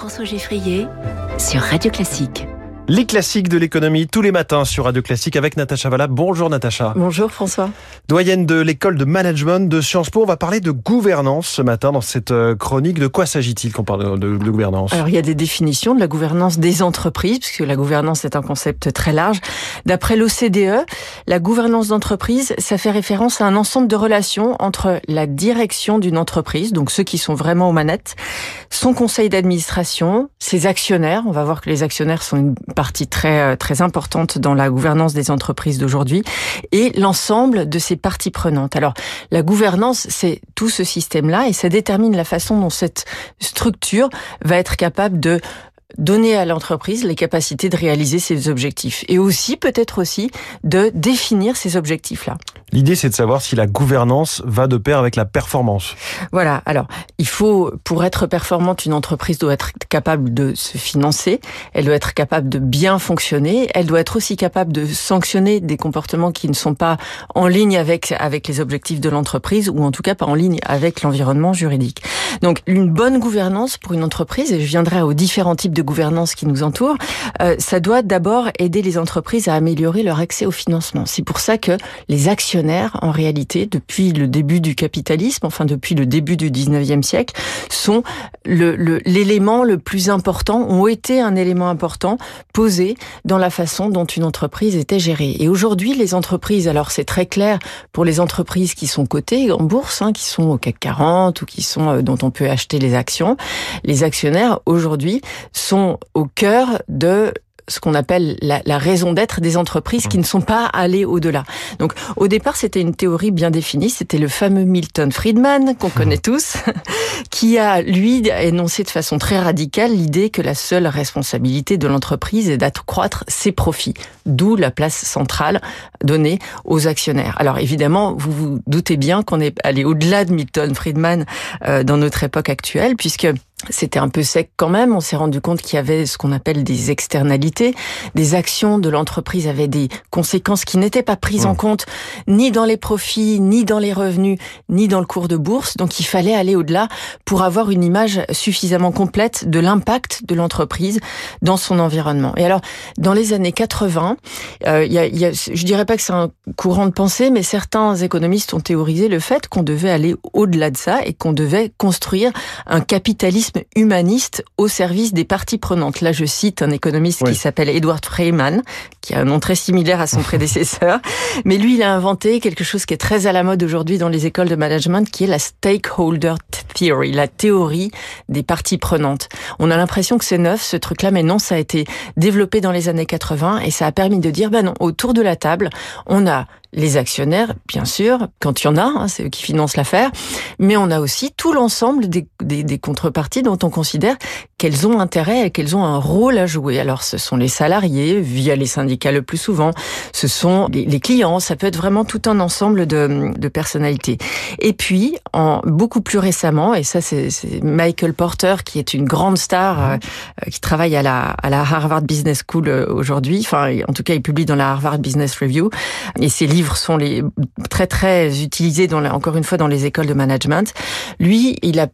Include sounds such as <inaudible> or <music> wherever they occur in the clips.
François Geffrier sur Radio Classique. Les classiques de l'économie tous les matins sur Radio Classique avec Natacha Valla. Bonjour Natacha. Bonjour François. Doyenne de l'école de management de Sciences Po. On va parler de gouvernance ce matin dans cette euh, chronique. De quoi s'agit-il quand on parle de, de, gouvernance? Alors il y a des définitions de la gouvernance des entreprises, puisque la gouvernance est un concept très large. D'après l'OCDE, la gouvernance d'entreprise, ça fait référence à un ensemble de relations entre la direction d'une entreprise, donc ceux qui sont vraiment aux manettes, son conseil d'administration, ses actionnaires. On va voir que les actionnaires sont une partie très euh, très importante dans la gouvernance des entreprises d'aujourd'hui et l'ensemble de ces parties prenantes. Alors la gouvernance, c'est tout ce système-là et ça détermine la façon dont cette structure va être capable de donner à l'entreprise les capacités de réaliser ses objectifs et aussi peut-être aussi de définir ces objectifs-là. L'idée, c'est de savoir si la gouvernance va de pair avec la performance. Voilà. Alors, il faut, pour être performante, une entreprise doit être capable de se financer, elle doit être capable de bien fonctionner, elle doit être aussi capable de sanctionner des comportements qui ne sont pas en ligne avec, avec les objectifs de l'entreprise ou en tout cas pas en ligne avec l'environnement juridique. Donc, une bonne gouvernance pour une entreprise, et je viendrai aux différents types de gouvernance qui nous entourent, euh, ça doit d'abord aider les entreprises à améliorer leur accès au financement. C'est pour ça que les actionnaires, en réalité, depuis le début du capitalisme, enfin depuis le début du 19e siècle, sont l'élément le, le plus important, ont été un élément important posé dans la façon dont une entreprise était gérée. Et aujourd'hui, les entreprises, alors c'est très clair pour les entreprises qui sont cotées en bourse, hein, qui sont au CAC 40 ou qui sont euh, dont on peut acheter les actions, les actionnaires aujourd'hui sont au cœur de ce qu'on appelle la, la raison d'être des entreprises qui ne sont pas allées au-delà. Donc au départ, c'était une théorie bien définie, c'était le fameux Milton Friedman qu'on connaît tous, <laughs> qui a lui énoncé de façon très radicale l'idée que la seule responsabilité de l'entreprise est d'accroître ses profits, d'où la place centrale donnée aux actionnaires. Alors évidemment, vous vous doutez bien qu'on est allé au-delà de Milton Friedman euh, dans notre époque actuelle, puisque c'était un peu sec quand même. On s'est rendu compte qu'il y avait ce qu'on appelle des externalités. Des actions de l'entreprise avaient des conséquences qui n'étaient pas prises en mmh. compte ni dans les profits, ni dans les revenus, ni dans le cours de bourse. Donc il fallait aller au-delà pour avoir une image suffisamment complète de l'impact de l'entreprise dans son environnement. Et alors, dans les années 80, euh, y a, y a, je dirais pas que c'est un courant de pensée, mais certains économistes ont théorisé le fait qu'on devait aller au-delà de ça et qu'on devait construire un capitalisme humaniste au service des parties prenantes. Là, je cite un économiste qui s'appelle Edward Freeman, qui a un nom très similaire à son <laughs> prédécesseur. Mais lui, il a inventé quelque chose qui est très à la mode aujourd'hui dans les écoles de management, qui est la stakeholder theory, la théorie des parties prenantes. On a l'impression que c'est neuf, ce truc-là, mais non, ça a été développé dans les années 80 et ça a permis de dire, ben non, autour de la table, on a les actionnaires, bien sûr, quand il y en a, hein, c'est eux qui financent l'affaire, mais on a aussi tout l'ensemble des, contreparties dont on considère qu'elles ont intérêt et qu'elles ont un rôle à jouer. Alors ce sont les salariés, via les syndicats le plus souvent, ce sont les, clients, ça peut être vraiment tout un ensemble de, de personnalités. Et puis, en, beaucoup plus récemment, et ça c'est Michael Porter, qui est une grande star, euh, qui travaille à la, à la Harvard Business School euh, aujourd'hui, enfin en tout cas il publie dans la Harvard Business Review, et ses livres sont les très très utilisés dans encore une fois dans les écoles de management. Lui, il a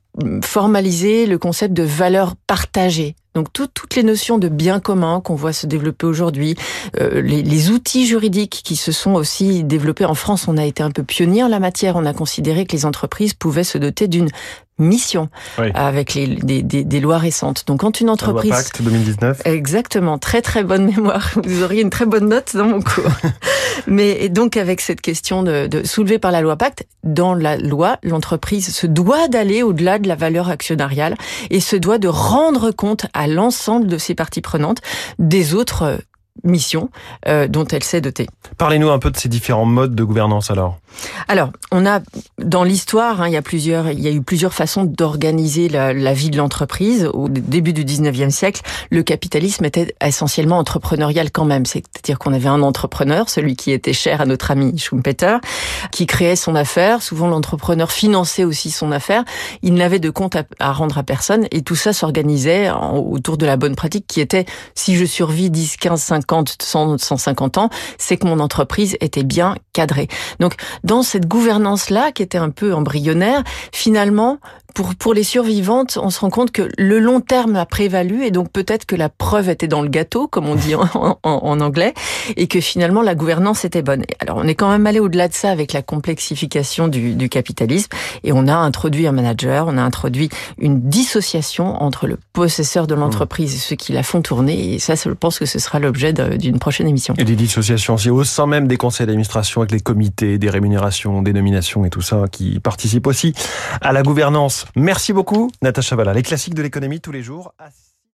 formalisé le concept de valeur partagée. Donc toutes les notions de bien commun qu'on voit se développer aujourd'hui, euh, les, les, outils juridiques qui se sont aussi développés en France, on a été un peu pionnier en la matière. On a considéré que les entreprises pouvaient se doter d'une mission oui. avec les, des, des, des, lois récentes. Donc quand une entreprise... La loi Pacte 2019. Exactement, très très bonne mémoire. <laughs> Vous auriez une très bonne note dans mon cours. <laughs> Mais et donc avec cette question de, de soulevée par la loi Pacte, dans la loi, l'entreprise se doit d'aller au-delà de la valeur actionnariale et se doit de rendre compte à l'ensemble de ses parties prenantes des autres mission euh, dont elle s'est dotée. Parlez-nous un peu de ces différents modes de gouvernance alors. Alors, on a dans l'histoire, hein, il y a plusieurs, il y a eu plusieurs façons d'organiser la, la, vie de l'entreprise. Au début du 19e siècle, le capitalisme était essentiellement entrepreneurial quand même. C'est-à-dire qu'on avait un entrepreneur, celui qui était cher à notre ami Schumpeter, qui créait son affaire. Souvent, l'entrepreneur finançait aussi son affaire. Il n'avait de compte à, à, rendre à personne et tout ça s'organisait autour de la bonne pratique qui était si je survis 10, 15, 50 50, 100, 150 ans, c'est que mon entreprise était bien cadrée. Donc, dans cette gouvernance-là, qui était un peu embryonnaire, finalement, pour, pour les survivantes, on se rend compte que le long terme a prévalu et donc peut-être que la preuve était dans le gâteau, comme on dit en, en, anglais, et que finalement la gouvernance était bonne. Alors on est quand même allé au-delà de ça avec la complexification du, du capitalisme et on a introduit un manager, on a introduit une dissociation entre le possesseur de l'entreprise et ceux qui la font tourner. Et ça, je pense que ce sera l'objet d'une prochaine émission. Et des dissociations aussi au sein même des conseils d'administration avec les comités, des rémunérations, des nominations et tout ça qui participent aussi à la gouvernance. Merci beaucoup, Natacha Valla. Les classiques de l'économie tous les jours.